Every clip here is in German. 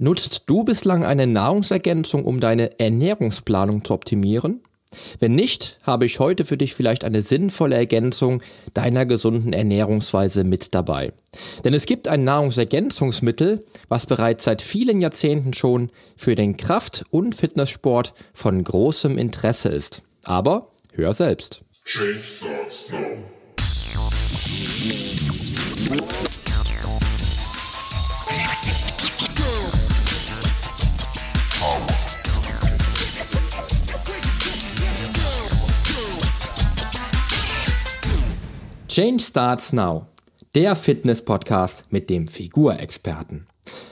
Nutzt du bislang eine Nahrungsergänzung, um deine Ernährungsplanung zu optimieren? Wenn nicht, habe ich heute für dich vielleicht eine sinnvolle Ergänzung deiner gesunden Ernährungsweise mit dabei. Denn es gibt ein Nahrungsergänzungsmittel, was bereits seit vielen Jahrzehnten schon für den Kraft- und Fitnesssport von großem Interesse ist. Aber hör selbst. Change starts now. Change Starts Now, der Fitness-Podcast mit dem Figurexperten.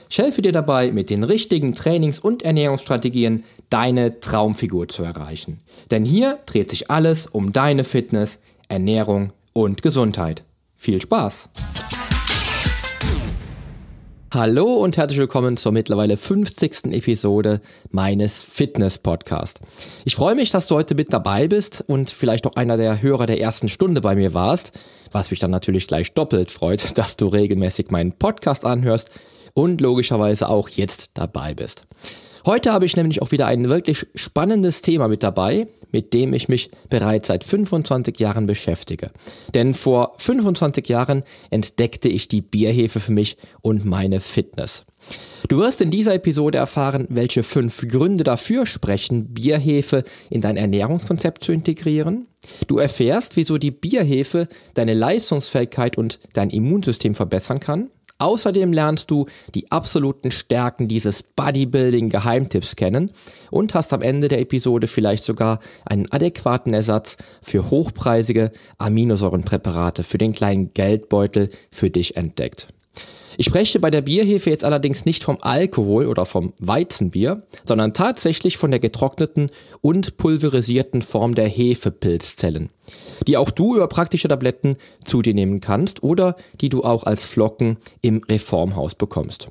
Ich helfe dir dabei, mit den richtigen Trainings- und Ernährungsstrategien deine Traumfigur zu erreichen. Denn hier dreht sich alles um deine Fitness, Ernährung und Gesundheit. Viel Spaß! Hallo und herzlich willkommen zur mittlerweile 50. Episode meines Fitness-Podcasts. Ich freue mich, dass du heute mit dabei bist und vielleicht auch einer der Hörer der ersten Stunde bei mir warst, was mich dann natürlich gleich doppelt freut, dass du regelmäßig meinen Podcast anhörst und logischerweise auch jetzt dabei bist. Heute habe ich nämlich auch wieder ein wirklich spannendes Thema mit dabei, mit dem ich mich bereits seit 25 Jahren beschäftige. Denn vor 25 Jahren entdeckte ich die Bierhefe für mich und meine Fitness. Du wirst in dieser Episode erfahren, welche fünf Gründe dafür sprechen, Bierhefe in dein Ernährungskonzept zu integrieren. Du erfährst, wieso die Bierhefe deine Leistungsfähigkeit und dein Immunsystem verbessern kann. Außerdem lernst du die absoluten Stärken dieses Bodybuilding-Geheimtipps kennen und hast am Ende der Episode vielleicht sogar einen adäquaten Ersatz für hochpreisige Aminosäurenpräparate für den kleinen Geldbeutel für dich entdeckt. Ich spreche bei der Bierhefe jetzt allerdings nicht vom Alkohol oder vom Weizenbier, sondern tatsächlich von der getrockneten und pulverisierten Form der Hefepilzzellen, die auch du über praktische Tabletten zu dir nehmen kannst oder die du auch als Flocken im Reformhaus bekommst.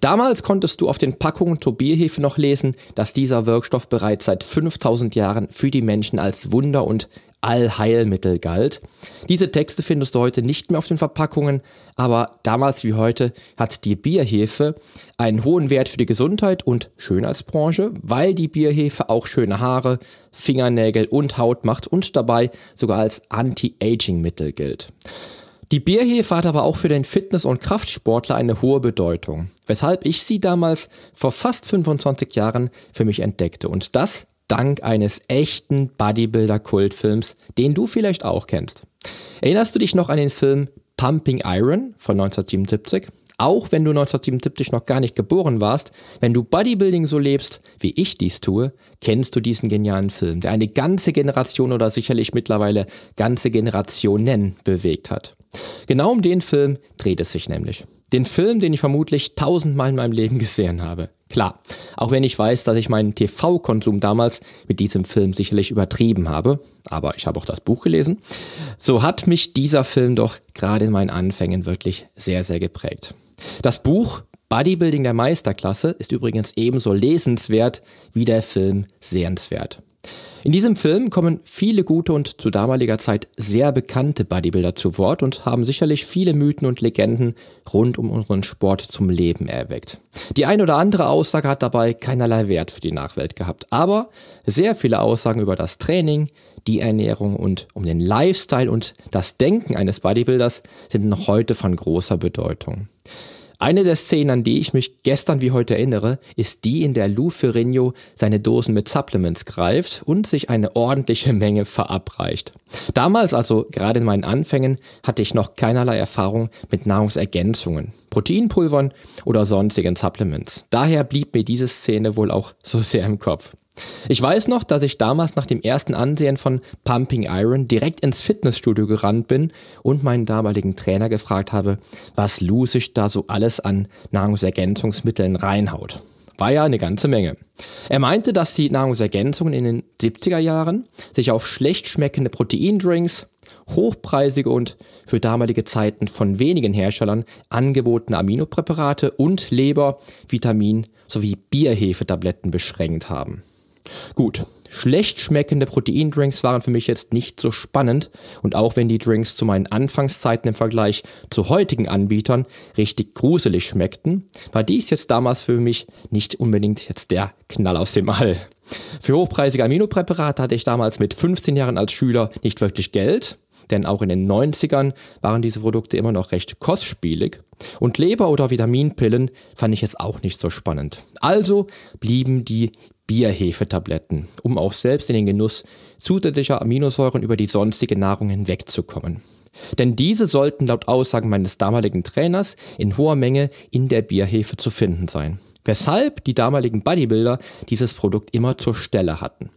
Damals konntest du auf den Packungen zur Bierhefe noch lesen, dass dieser Wirkstoff bereits seit 5000 Jahren für die Menschen als Wunder und Allheilmittel galt. Diese Texte findest du heute nicht mehr auf den Verpackungen, aber damals wie heute hat die Bierhefe einen hohen Wert für die Gesundheit und Schönheitsbranche, weil die Bierhefe auch schöne Haare, Fingernägel und Haut macht und dabei sogar als Anti-Aging-Mittel gilt. Die Bierhefe hat aber auch für den Fitness- und Kraftsportler eine hohe Bedeutung, weshalb ich sie damals vor fast 25 Jahren für mich entdeckte und das dank eines echten Bodybuilder-Kultfilms, den du vielleicht auch kennst. Erinnerst du dich noch an den Film Pumping Iron von 1977? Auch wenn du 1977 noch gar nicht geboren warst, wenn du Bodybuilding so lebst, wie ich dies tue, kennst du diesen genialen Film, der eine ganze Generation oder sicherlich mittlerweile ganze Generationen bewegt hat. Genau um den Film dreht es sich nämlich. Den Film, den ich vermutlich tausendmal in meinem Leben gesehen habe. Klar, auch wenn ich weiß, dass ich meinen TV-Konsum damals mit diesem Film sicherlich übertrieben habe, aber ich habe auch das Buch gelesen, so hat mich dieser Film doch gerade in meinen Anfängen wirklich sehr, sehr geprägt. Das Buch Bodybuilding der Meisterklasse ist übrigens ebenso lesenswert wie der Film sehenswert. In diesem Film kommen viele gute und zu damaliger Zeit sehr bekannte Bodybuilder zu Wort und haben sicherlich viele Mythen und Legenden rund um unseren Sport zum Leben erweckt. Die ein oder andere Aussage hat dabei keinerlei Wert für die Nachwelt gehabt, aber sehr viele Aussagen über das Training, die Ernährung und um den Lifestyle und das Denken eines Bodybuilders sind noch heute von großer Bedeutung. Eine der Szenen, an die ich mich gestern wie heute erinnere, ist die, in der Lou Ferrigno seine Dosen mit Supplements greift und sich eine ordentliche Menge verabreicht. Damals, also gerade in meinen Anfängen, hatte ich noch keinerlei Erfahrung mit Nahrungsergänzungen, Proteinpulvern oder sonstigen Supplements. Daher blieb mir diese Szene wohl auch so sehr im Kopf. Ich weiß noch, dass ich damals nach dem ersten Ansehen von Pumping Iron direkt ins Fitnessstudio gerannt bin und meinen damaligen Trainer gefragt habe, was Lou sich da so alles an Nahrungsergänzungsmitteln reinhaut. War ja eine ganze Menge. Er meinte, dass die Nahrungsergänzungen in den 70er Jahren sich auf schlecht schmeckende Proteindrinks, hochpreisige und für damalige Zeiten von wenigen Herstellern angebotene Aminopräparate und Leber, Vitamin sowie Bierhefetabletten beschränkt haben. Gut, schlecht schmeckende Proteindrinks waren für mich jetzt nicht so spannend und auch wenn die Drinks zu meinen Anfangszeiten im Vergleich zu heutigen Anbietern richtig gruselig schmeckten, war dies jetzt damals für mich nicht unbedingt jetzt der Knall aus dem All. Für hochpreisige Aminopräparate hatte ich damals mit 15 Jahren als Schüler nicht wirklich Geld, denn auch in den 90ern waren diese Produkte immer noch recht kostspielig. Und Leber- oder Vitaminpillen fand ich jetzt auch nicht so spannend. Also blieben die Bierhefetabletten, um auch selbst in den Genuss zusätzlicher Aminosäuren über die sonstige Nahrung hinwegzukommen. Denn diese sollten laut Aussagen meines damaligen Trainers in hoher Menge in der Bierhefe zu finden sein. Weshalb die damaligen Bodybuilder dieses Produkt immer zur Stelle hatten.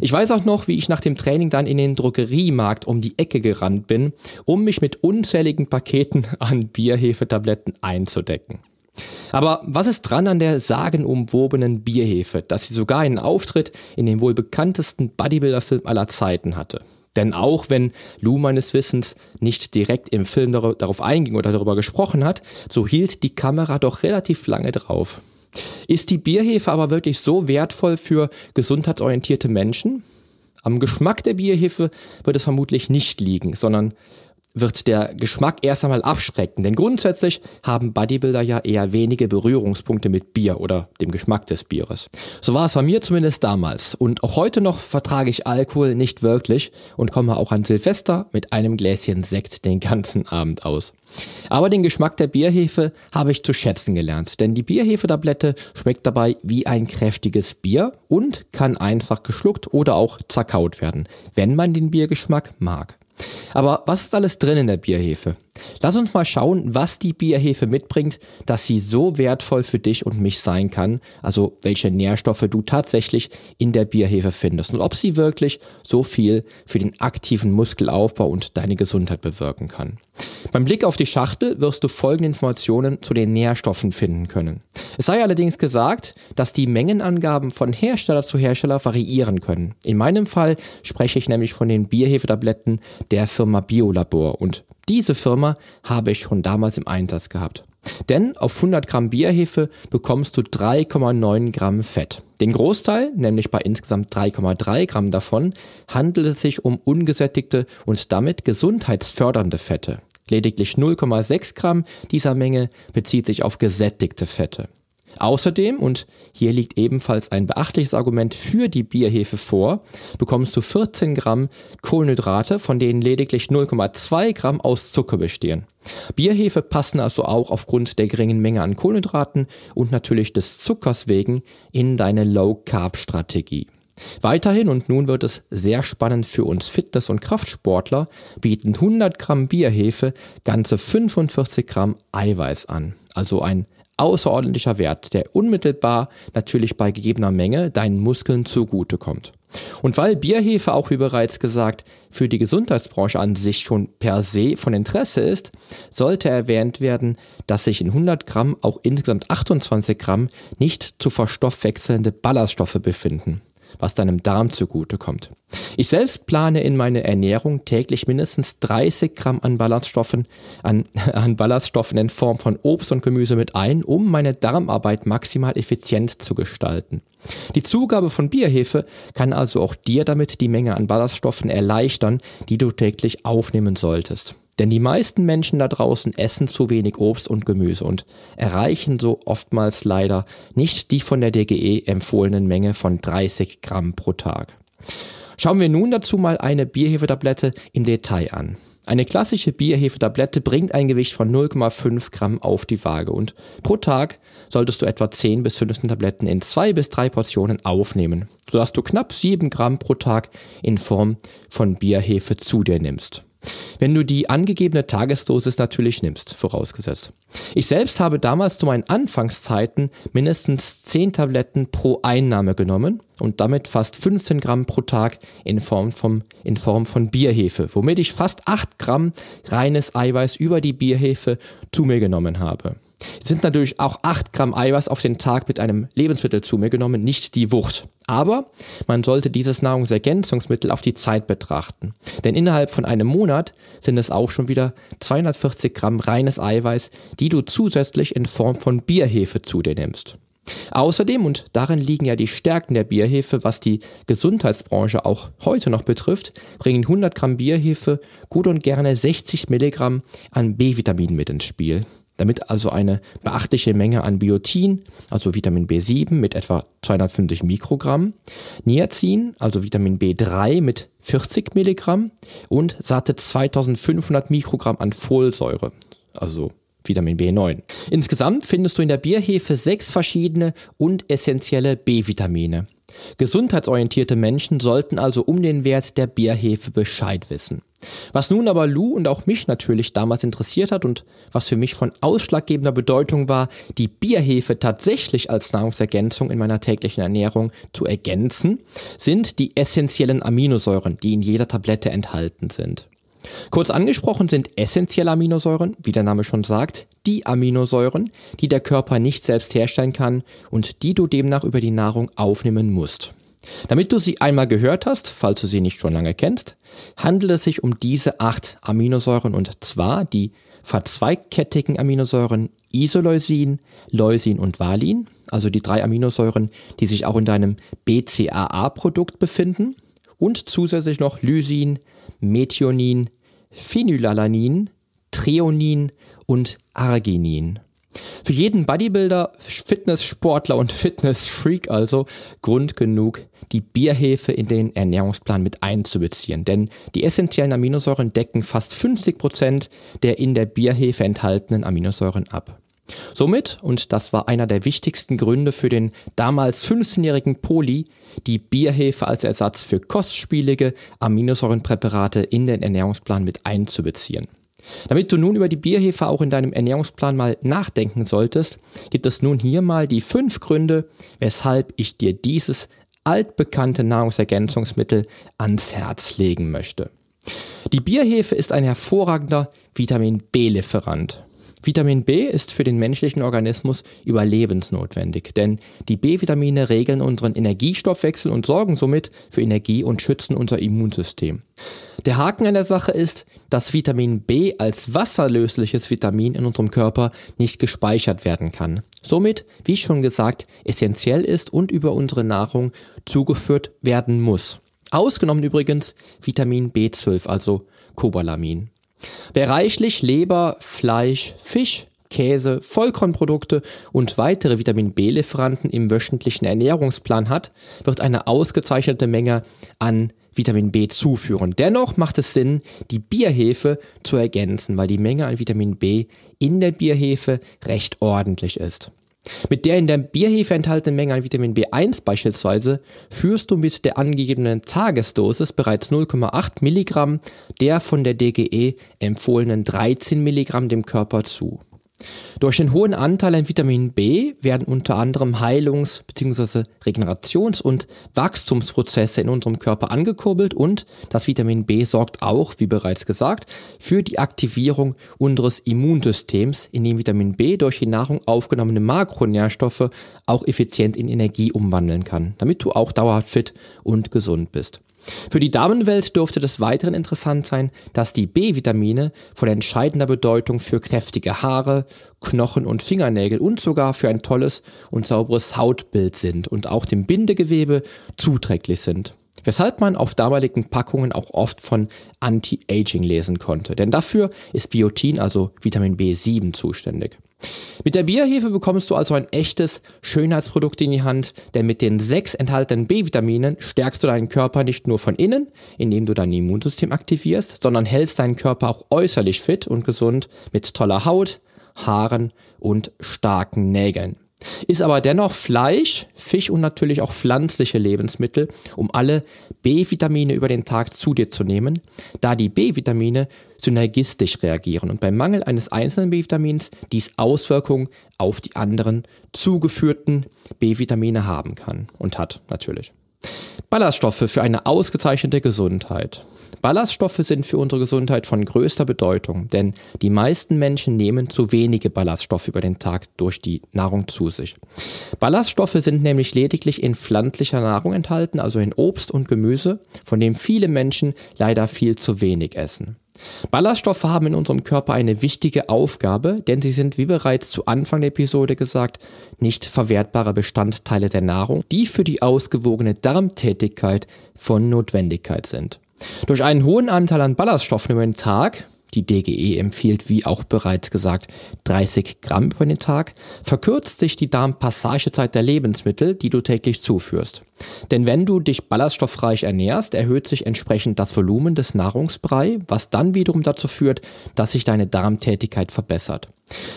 Ich weiß auch noch, wie ich nach dem Training dann in den Drogeriemarkt um die Ecke gerannt bin, um mich mit unzähligen Paketen an Bierhefetabletten einzudecken. Aber was ist dran an der sagenumwobenen Bierhefe, dass sie sogar einen Auftritt in dem wohl bekanntesten Bodybuilder-Film aller Zeiten hatte? Denn auch wenn Lou meines Wissens nicht direkt im Film darauf einging oder darüber gesprochen hat, so hielt die Kamera doch relativ lange drauf. Ist die Bierhefe aber wirklich so wertvoll für gesundheitsorientierte Menschen? Am Geschmack der Bierhefe wird es vermutlich nicht liegen, sondern wird der Geschmack erst einmal abschrecken. Denn grundsätzlich haben Bodybuilder ja eher wenige Berührungspunkte mit Bier oder dem Geschmack des Bieres. So war es bei mir zumindest damals. Und auch heute noch vertrage ich Alkohol nicht wirklich und komme auch an Silvester mit einem Gläschen Sekt den ganzen Abend aus. Aber den Geschmack der Bierhefe habe ich zu schätzen gelernt, denn die Bierhefetablette schmeckt dabei wie ein kräftiges Bier und kann einfach geschluckt oder auch zerkaut werden, wenn man den Biergeschmack mag. Aber was ist alles drin in der Bierhefe? Lass uns mal schauen, was die Bierhefe mitbringt, dass sie so wertvoll für dich und mich sein kann, also welche Nährstoffe du tatsächlich in der Bierhefe findest und ob sie wirklich so viel für den aktiven Muskelaufbau und deine Gesundheit bewirken kann. Beim Blick auf die Schachtel wirst du folgende Informationen zu den Nährstoffen finden können. Es sei allerdings gesagt, dass die Mengenangaben von Hersteller zu Hersteller variieren können. In meinem Fall spreche ich nämlich von den Bierhefetabletten der Firma Biolabor und diese Firma habe ich schon damals im Einsatz gehabt. Denn auf 100 Gramm Bierhefe bekommst du 3,9 Gramm Fett. Den Großteil, nämlich bei insgesamt 3,3 Gramm davon, handelt es sich um ungesättigte und damit gesundheitsfördernde Fette. Lediglich 0,6 Gramm dieser Menge bezieht sich auf gesättigte Fette. Außerdem, und hier liegt ebenfalls ein beachtliches Argument für die Bierhefe vor, bekommst du 14 Gramm Kohlenhydrate, von denen lediglich 0,2 Gramm aus Zucker bestehen. Bierhefe passen also auch aufgrund der geringen Menge an Kohlenhydraten und natürlich des Zuckers wegen in deine Low-Carb-Strategie. Weiterhin, und nun wird es sehr spannend für uns Fitness- und Kraftsportler, bieten 100 Gramm Bierhefe ganze 45 Gramm Eiweiß an. Also ein außerordentlicher Wert, der unmittelbar natürlich bei gegebener Menge deinen Muskeln zugutekommt. Und weil Bierhefe auch wie bereits gesagt für die Gesundheitsbranche an sich schon per se von Interesse ist, sollte erwähnt werden, dass sich in 100 Gramm auch insgesamt 28 Gramm nicht zu verstoffwechselnde Ballaststoffe befinden was deinem Darm zugutekommt. Ich selbst plane in meine Ernährung täglich mindestens 30 Gramm an Ballaststoffen, an, an Ballaststoffen in Form von Obst und Gemüse mit ein, um meine Darmarbeit maximal effizient zu gestalten. Die Zugabe von Bierhefe kann also auch dir damit die Menge an Ballaststoffen erleichtern, die du täglich aufnehmen solltest. Denn die meisten Menschen da draußen essen zu wenig Obst und Gemüse und erreichen so oftmals leider nicht die von der DGE empfohlenen Menge von 30 Gramm pro Tag. Schauen wir nun dazu mal eine Bierhefetablette im Detail an. Eine klassische Bierhefetablette bringt ein Gewicht von 0,5 Gramm auf die Waage und pro Tag solltest du etwa 10 bis 15 Tabletten in zwei bis drei Portionen aufnehmen, sodass du knapp 7 Gramm pro Tag in Form von Bierhefe zu dir nimmst. Wenn du die angegebene Tagesdosis natürlich nimmst, vorausgesetzt. Ich selbst habe damals zu meinen Anfangszeiten mindestens 10 Tabletten pro Einnahme genommen und damit fast 15 Gramm pro Tag in Form, vom, in Form von Bierhefe, womit ich fast 8 Gramm reines Eiweiß über die Bierhefe zu mir genommen habe sind natürlich auch 8 Gramm Eiweiß auf den Tag mit einem Lebensmittel zu mir genommen, nicht die Wucht. Aber man sollte dieses Nahrungsergänzungsmittel auf die Zeit betrachten. Denn innerhalb von einem Monat sind es auch schon wieder 240 Gramm reines Eiweiß, die du zusätzlich in Form von Bierhefe zu dir nimmst. Außerdem, und darin liegen ja die Stärken der Bierhefe, was die Gesundheitsbranche auch heute noch betrifft, bringen 100 Gramm Bierhefe gut und gerne 60 Milligramm an B-Vitaminen mit ins Spiel. Damit also eine beachtliche Menge an Biotin, also Vitamin B7 mit etwa 250 Mikrogramm, Niacin, also Vitamin B3 mit 40 Milligramm und satte 2500 Mikrogramm an Folsäure, also Vitamin B9. Insgesamt findest du in der Bierhefe sechs verschiedene und essentielle B-Vitamine. Gesundheitsorientierte Menschen sollten also um den Wert der Bierhefe Bescheid wissen. Was nun aber Lou und auch mich natürlich damals interessiert hat und was für mich von ausschlaggebender Bedeutung war, die Bierhefe tatsächlich als Nahrungsergänzung in meiner täglichen Ernährung zu ergänzen, sind die essentiellen Aminosäuren, die in jeder Tablette enthalten sind. Kurz angesprochen sind essentielle Aminosäuren, wie der Name schon sagt, die Aminosäuren, die der Körper nicht selbst herstellen kann und die du demnach über die Nahrung aufnehmen musst. Damit du sie einmal gehört hast, falls du sie nicht schon lange kennst, handelt es sich um diese acht Aminosäuren und zwar die verzweigkettigen Aminosäuren Isoleucin, Leucin und Valin, also die drei Aminosäuren, die sich auch in deinem BCAA-Produkt befinden und zusätzlich noch Lysin, Methionin, Phenylalanin, Treonin und Arginin. Für jeden Bodybuilder, Fitnesssportler und Fitnessfreak also Grund genug, die Bierhefe in den Ernährungsplan mit einzubeziehen. Denn die essentiellen Aminosäuren decken fast 50 Prozent der in der Bierhefe enthaltenen Aminosäuren ab. Somit, und das war einer der wichtigsten Gründe für den damals 15-jährigen Poli, die Bierhefe als Ersatz für kostspielige Aminosäurenpräparate in den Ernährungsplan mit einzubeziehen. Damit du nun über die Bierhefe auch in deinem Ernährungsplan mal nachdenken solltest, gibt es nun hier mal die fünf Gründe, weshalb ich dir dieses altbekannte Nahrungsergänzungsmittel ans Herz legen möchte. Die Bierhefe ist ein hervorragender Vitamin B-Lieferant. Vitamin B ist für den menschlichen Organismus überlebensnotwendig, denn die B-Vitamine regeln unseren Energiestoffwechsel und sorgen somit für Energie und schützen unser Immunsystem. Der Haken an der Sache ist, dass Vitamin B als wasserlösliches Vitamin in unserem Körper nicht gespeichert werden kann. Somit, wie schon gesagt, essentiell ist und über unsere Nahrung zugeführt werden muss. Ausgenommen übrigens Vitamin B12, also Cobalamin. Wer reichlich Leber, Fleisch, Fisch, Käse, Vollkornprodukte und weitere Vitamin B-Lieferanten im wöchentlichen Ernährungsplan hat, wird eine ausgezeichnete Menge an Vitamin B zuführen. Dennoch macht es Sinn, die Bierhefe zu ergänzen, weil die Menge an Vitamin B in der Bierhefe recht ordentlich ist. Mit der in der Bierhefe enthaltenen Menge an Vitamin B1 beispielsweise führst du mit der angegebenen Tagesdosis bereits 0,8 Milligramm der von der DGE empfohlenen 13 Milligramm dem Körper zu. Durch den hohen Anteil an Vitamin B werden unter anderem Heilungs- bzw. Regenerations- und Wachstumsprozesse in unserem Körper angekurbelt und das Vitamin B sorgt auch, wie bereits gesagt, für die Aktivierung unseres Immunsystems, in dem Vitamin B durch die Nahrung aufgenommene Makronährstoffe auch effizient in Energie umwandeln kann, damit du auch dauerhaft fit und gesund bist. Für die Damenwelt dürfte des Weiteren interessant sein, dass die B-Vitamine von entscheidender Bedeutung für kräftige Haare, Knochen und Fingernägel und sogar für ein tolles und sauberes Hautbild sind und auch dem Bindegewebe zuträglich sind. Weshalb man auf damaligen Packungen auch oft von Anti-Aging lesen konnte, denn dafür ist Biotin, also Vitamin B7, zuständig. Mit der Bierhefe bekommst du also ein echtes Schönheitsprodukt in die Hand, denn mit den sechs enthaltenen B-Vitaminen stärkst du deinen Körper nicht nur von innen, indem du dein Immunsystem aktivierst, sondern hältst deinen Körper auch äußerlich fit und gesund mit toller Haut, Haaren und starken Nägeln. Ist aber dennoch Fleisch, Fisch und natürlich auch pflanzliche Lebensmittel, um alle B-Vitamine über den Tag zu dir zu nehmen, da die B-Vitamine synergistisch reagieren und beim Mangel eines einzelnen B-Vitamins dies Auswirkungen auf die anderen zugeführten B-Vitamine haben kann und hat natürlich. Ballaststoffe für eine ausgezeichnete Gesundheit. Ballaststoffe sind für unsere Gesundheit von größter Bedeutung, denn die meisten Menschen nehmen zu wenige Ballaststoffe über den Tag durch die Nahrung zu sich. Ballaststoffe sind nämlich lediglich in pflanzlicher Nahrung enthalten, also in Obst und Gemüse, von dem viele Menschen leider viel zu wenig essen. Ballaststoffe haben in unserem Körper eine wichtige Aufgabe, denn sie sind, wie bereits zu Anfang der Episode gesagt, nicht verwertbare Bestandteile der Nahrung, die für die ausgewogene Darmtätigkeit von Notwendigkeit sind. Durch einen hohen Anteil an Ballaststoffen über den Tag, die DGE empfiehlt, wie auch bereits gesagt, 30 Gramm über den Tag, verkürzt sich die Darmpassagezeit der Lebensmittel, die du täglich zuführst. Denn wenn du dich ballaststoffreich ernährst, erhöht sich entsprechend das Volumen des Nahrungsbrei, was dann wiederum dazu führt, dass sich deine Darmtätigkeit verbessert.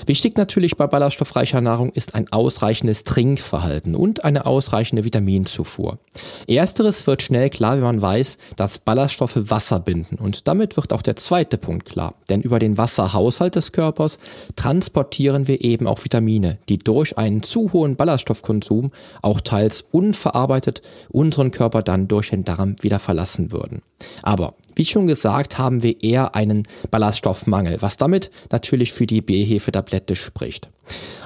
Wichtig natürlich bei ballaststoffreicher Nahrung ist ein ausreichendes Trinkverhalten und eine ausreichende Vitaminzufuhr. Ersteres wird schnell klar, wenn man weiß, dass Ballaststoffe Wasser binden und damit wird auch der zweite Punkt klar. Denn über den Wasserhaushalt des Körpers transportieren wir eben auch Vitamine, die durch einen zu hohen Ballaststoffkonsum auch teils unverarbeitet bedeutet, unseren Körper dann durch den Darm wieder verlassen würden. Aber wie schon gesagt, haben wir eher einen Ballaststoffmangel, was damit natürlich für die B-Hefe-Tablette spricht.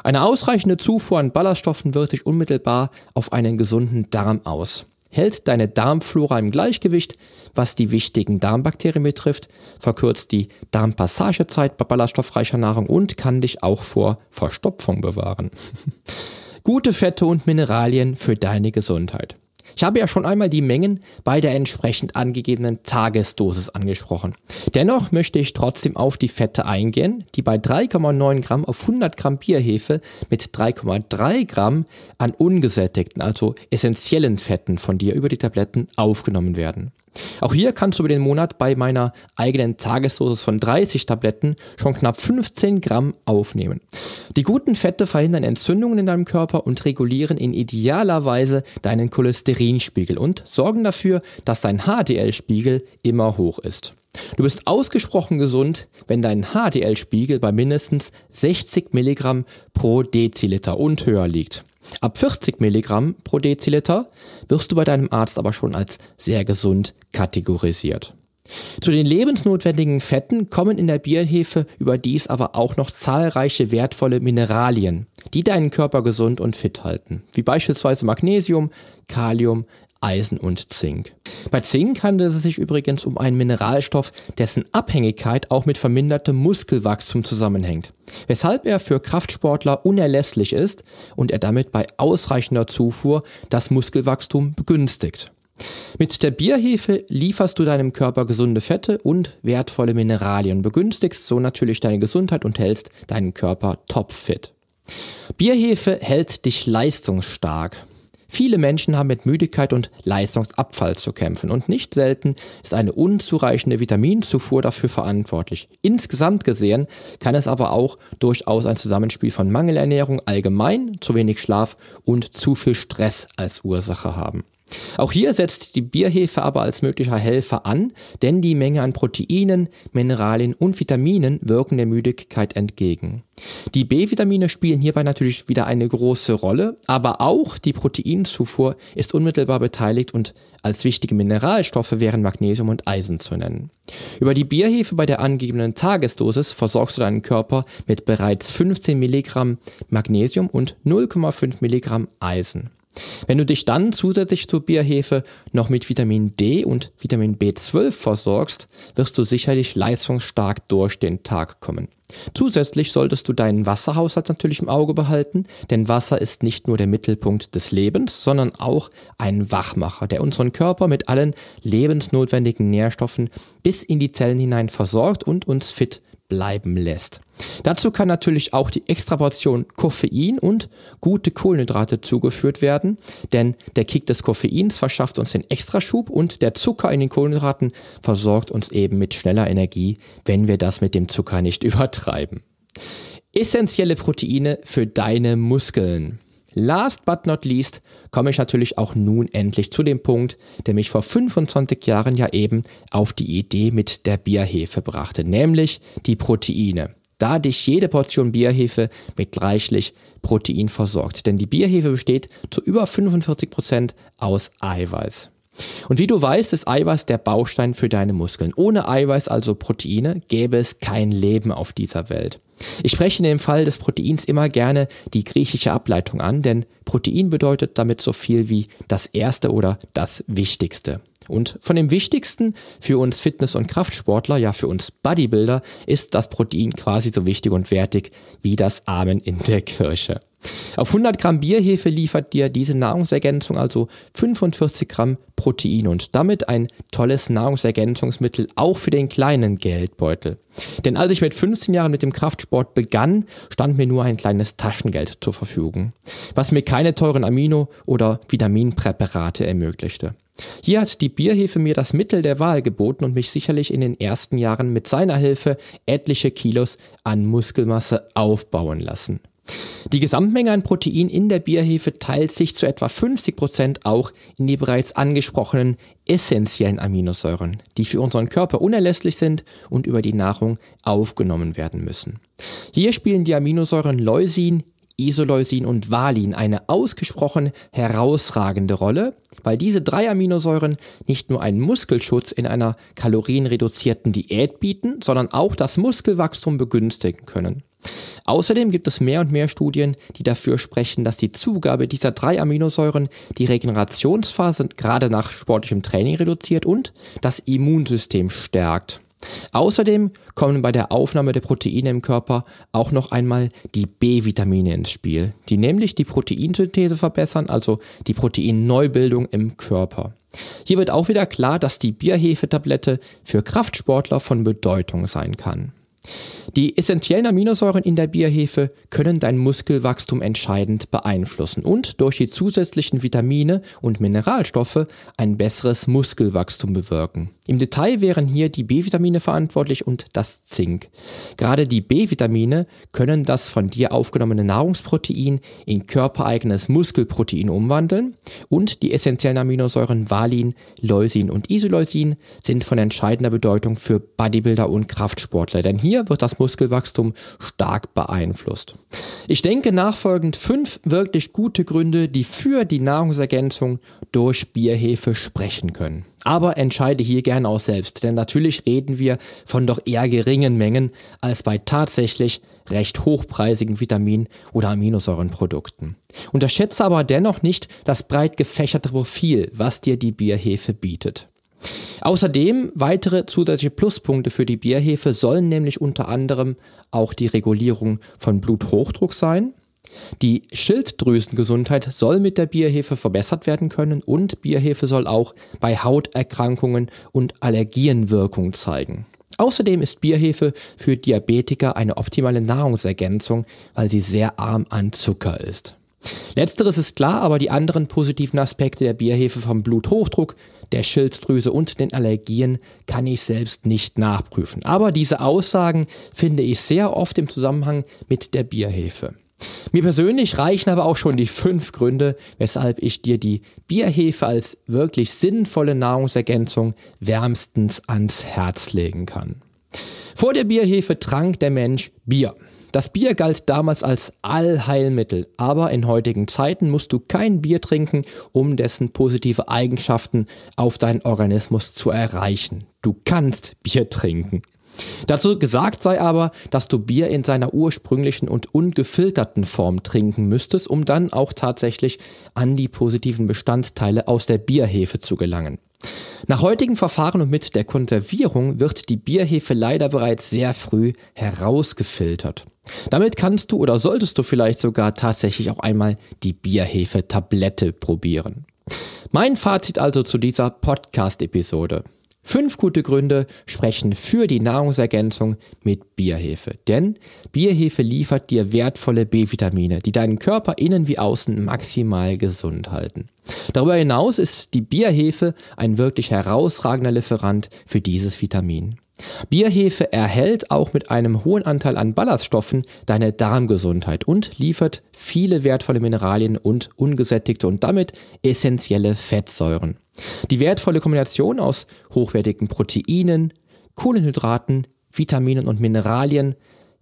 Eine ausreichende Zufuhr an Ballaststoffen wirkt sich unmittelbar auf einen gesunden Darm aus. Hält deine Darmflora im Gleichgewicht, was die wichtigen Darmbakterien betrifft, verkürzt die Darmpassagezeit bei ballaststoffreicher Nahrung und kann dich auch vor Verstopfung bewahren. Gute Fette und Mineralien für deine Gesundheit. Ich habe ja schon einmal die Mengen bei der entsprechend angegebenen Tagesdosis angesprochen. Dennoch möchte ich trotzdem auf die Fette eingehen, die bei 3,9 Gramm auf 100 Gramm Bierhefe mit 3,3 Gramm an ungesättigten, also essentiellen Fetten von dir über die Tabletten aufgenommen werden. Auch hier kannst du über den Monat bei meiner eigenen Tagesdosis von 30 Tabletten schon knapp 15 Gramm aufnehmen. Die guten Fette verhindern Entzündungen in deinem Körper und regulieren in idealer Weise deinen Cholesterinspiegel und sorgen dafür, dass dein HDL-Spiegel immer hoch ist. Du bist ausgesprochen gesund, wenn dein HDL-Spiegel bei mindestens 60 Milligramm pro Deziliter und höher liegt. Ab 40 Milligramm pro Deziliter wirst du bei deinem Arzt aber schon als sehr gesund kategorisiert. Zu den lebensnotwendigen Fetten kommen in der Bierhefe überdies aber auch noch zahlreiche wertvolle Mineralien, die deinen Körper gesund und fit halten, wie beispielsweise Magnesium, Kalium, Eisen und Zink. Bei Zink handelt es sich übrigens um einen Mineralstoff, dessen Abhängigkeit auch mit vermindertem Muskelwachstum zusammenhängt, weshalb er für Kraftsportler unerlässlich ist und er damit bei ausreichender Zufuhr das Muskelwachstum begünstigt. Mit der Bierhefe lieferst du deinem Körper gesunde Fette und wertvolle Mineralien, begünstigst so natürlich deine Gesundheit und hältst deinen Körper topfit. Bierhefe hält dich leistungsstark. Viele Menschen haben mit Müdigkeit und Leistungsabfall zu kämpfen und nicht selten ist eine unzureichende Vitaminzufuhr dafür verantwortlich. Insgesamt gesehen kann es aber auch durchaus ein Zusammenspiel von Mangelernährung allgemein, zu wenig Schlaf und zu viel Stress als Ursache haben. Auch hier setzt die Bierhefe aber als möglicher Helfer an, denn die Menge an Proteinen, Mineralien und Vitaminen wirken der Müdigkeit entgegen. Die B-Vitamine spielen hierbei natürlich wieder eine große Rolle, aber auch die Proteinzufuhr ist unmittelbar beteiligt und als wichtige Mineralstoffe wären Magnesium und Eisen zu nennen. Über die Bierhefe bei der angegebenen Tagesdosis versorgst du deinen Körper mit bereits 15 Milligramm Magnesium und 0,5 Milligramm Eisen. Wenn du dich dann zusätzlich zur Bierhefe noch mit Vitamin D und Vitamin B12 versorgst, wirst du sicherlich leistungsstark durch den Tag kommen. Zusätzlich solltest du deinen Wasserhaushalt natürlich im Auge behalten, denn Wasser ist nicht nur der Mittelpunkt des Lebens, sondern auch ein Wachmacher, der unseren Körper mit allen lebensnotwendigen Nährstoffen bis in die Zellen hinein versorgt und uns fit bleiben lässt. Dazu kann natürlich auch die Extraportion Koffein und gute Kohlenhydrate zugeführt werden, denn der Kick des Koffeins verschafft uns den Extraschub und der Zucker in den Kohlenhydraten versorgt uns eben mit schneller Energie, wenn wir das mit dem Zucker nicht übertreiben. Essentielle Proteine für deine Muskeln. Last but not least komme ich natürlich auch nun endlich zu dem Punkt, der mich vor 25 Jahren ja eben auf die Idee mit der Bierhefe brachte, nämlich die Proteine. Da dich jede Portion Bierhefe mit reichlich Protein versorgt. Denn die Bierhefe besteht zu über 45 Prozent aus Eiweiß. Und wie du weißt, ist Eiweiß der Baustein für deine Muskeln. Ohne Eiweiß, also Proteine, gäbe es kein Leben auf dieser Welt. Ich spreche in dem Fall des Proteins immer gerne die griechische Ableitung an, denn Protein bedeutet damit so viel wie das Erste oder das Wichtigste. Und von dem Wichtigsten für uns Fitness- und Kraftsportler, ja für uns Bodybuilder, ist das Protein quasi so wichtig und wertig wie das Amen in der Kirche. Auf 100 Gramm Bierhefe liefert dir diese Nahrungsergänzung also 45 Gramm Protein und damit ein tolles Nahrungsergänzungsmittel auch für den kleinen Geldbeutel. Denn als ich mit 15 Jahren mit dem Kraftsport begann, stand mir nur ein kleines Taschengeld zur Verfügung, was mir keine teuren Amino- oder Vitaminpräparate ermöglichte. Hier hat die Bierhefe mir das Mittel der Wahl geboten und mich sicherlich in den ersten Jahren mit seiner Hilfe etliche Kilos an Muskelmasse aufbauen lassen. Die Gesamtmenge an Protein in der Bierhefe teilt sich zu etwa 50 Prozent auch in die bereits angesprochenen essentiellen Aminosäuren, die für unseren Körper unerlässlich sind und über die Nahrung aufgenommen werden müssen. Hier spielen die Aminosäuren Leucin, Isoleucin und Valin eine ausgesprochen herausragende Rolle, weil diese drei Aminosäuren nicht nur einen Muskelschutz in einer kalorienreduzierten Diät bieten, sondern auch das Muskelwachstum begünstigen können. Außerdem gibt es mehr und mehr Studien, die dafür sprechen, dass die Zugabe dieser drei Aminosäuren die Regenerationsphase gerade nach sportlichem Training reduziert und das Immunsystem stärkt. Außerdem kommen bei der Aufnahme der Proteine im Körper auch noch einmal die B-Vitamine ins Spiel, die nämlich die Proteinsynthese verbessern, also die Proteinneubildung im Körper. Hier wird auch wieder klar, dass die Bierhefetablette für Kraftsportler von Bedeutung sein kann. Die essentiellen Aminosäuren in der Bierhefe können dein Muskelwachstum entscheidend beeinflussen und durch die zusätzlichen Vitamine und Mineralstoffe ein besseres Muskelwachstum bewirken. Im Detail wären hier die B-Vitamine verantwortlich und das Zink. Gerade die B-Vitamine können das von dir aufgenommene Nahrungsprotein in körpereigenes Muskelprotein umwandeln und die essentiellen Aminosäuren Valin, Leucin und Isoleucin sind von entscheidender Bedeutung für Bodybuilder und Kraftsportler, denn hier hier wird das Muskelwachstum stark beeinflusst. Ich denke nachfolgend fünf wirklich gute Gründe, die für die Nahrungsergänzung durch Bierhefe sprechen können. Aber entscheide hier gerne auch selbst, denn natürlich reden wir von doch eher geringen Mengen als bei tatsächlich recht hochpreisigen Vitamin- oder Aminosäurenprodukten. Unterschätze aber dennoch nicht das breit gefächerte Profil, was dir die Bierhefe bietet. Außerdem weitere zusätzliche Pluspunkte für die Bierhefe sollen nämlich unter anderem auch die Regulierung von Bluthochdruck sein. Die Schilddrüsengesundheit soll mit der Bierhefe verbessert werden können und Bierhefe soll auch bei Hauterkrankungen und Allergien Wirkung zeigen. Außerdem ist Bierhefe für Diabetiker eine optimale Nahrungsergänzung, weil sie sehr arm an Zucker ist. Letzteres ist klar, aber die anderen positiven Aspekte der Bierhefe vom Bluthochdruck, der Schilddrüse und den Allergien kann ich selbst nicht nachprüfen. Aber diese Aussagen finde ich sehr oft im Zusammenhang mit der Bierhefe. Mir persönlich reichen aber auch schon die fünf Gründe, weshalb ich dir die Bierhefe als wirklich sinnvolle Nahrungsergänzung wärmstens ans Herz legen kann. Vor der Bierhefe trank der Mensch Bier. Das Bier galt damals als Allheilmittel, aber in heutigen Zeiten musst du kein Bier trinken, um dessen positive Eigenschaften auf deinen Organismus zu erreichen. Du kannst Bier trinken. Dazu gesagt sei aber, dass du Bier in seiner ursprünglichen und ungefilterten Form trinken müsstest, um dann auch tatsächlich an die positiven Bestandteile aus der Bierhefe zu gelangen. Nach heutigen Verfahren und mit der Konservierung wird die Bierhefe leider bereits sehr früh herausgefiltert. Damit kannst du oder solltest du vielleicht sogar tatsächlich auch einmal die Bierhefe-Tablette probieren. Mein Fazit also zu dieser Podcast-Episode. Fünf gute Gründe sprechen für die Nahrungsergänzung mit Bierhefe. Denn Bierhefe liefert dir wertvolle B-Vitamine, die deinen Körper innen wie außen maximal gesund halten. Darüber hinaus ist die Bierhefe ein wirklich herausragender Lieferant für dieses Vitamin. Bierhefe erhält auch mit einem hohen Anteil an Ballaststoffen deine Darmgesundheit und liefert viele wertvolle Mineralien und ungesättigte und damit essentielle Fettsäuren. Die wertvolle Kombination aus hochwertigen Proteinen, Kohlenhydraten, Vitaminen und Mineralien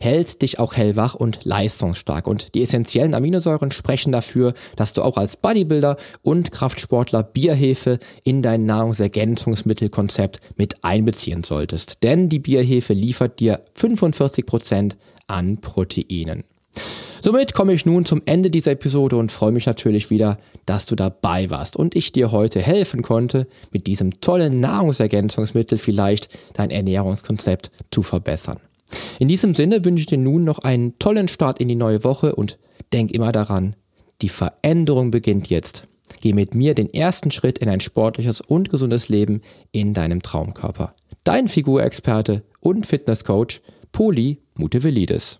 hält dich auch hellwach und leistungsstark. Und die essentiellen Aminosäuren sprechen dafür, dass du auch als Bodybuilder und Kraftsportler Bierhefe in dein Nahrungsergänzungsmittelkonzept mit einbeziehen solltest. Denn die Bierhefe liefert dir 45% an Proteinen. Somit komme ich nun zum Ende dieser Episode und freue mich natürlich wieder, dass du dabei warst und ich dir heute helfen konnte, mit diesem tollen Nahrungsergänzungsmittel vielleicht dein Ernährungskonzept zu verbessern. In diesem Sinne wünsche ich dir nun noch einen tollen Start in die neue Woche und denk immer daran, die Veränderung beginnt jetzt. Geh mit mir den ersten Schritt in ein sportliches und gesundes Leben in deinem Traumkörper. Dein Figurexperte und Fitnesscoach Poli Mutevelidis.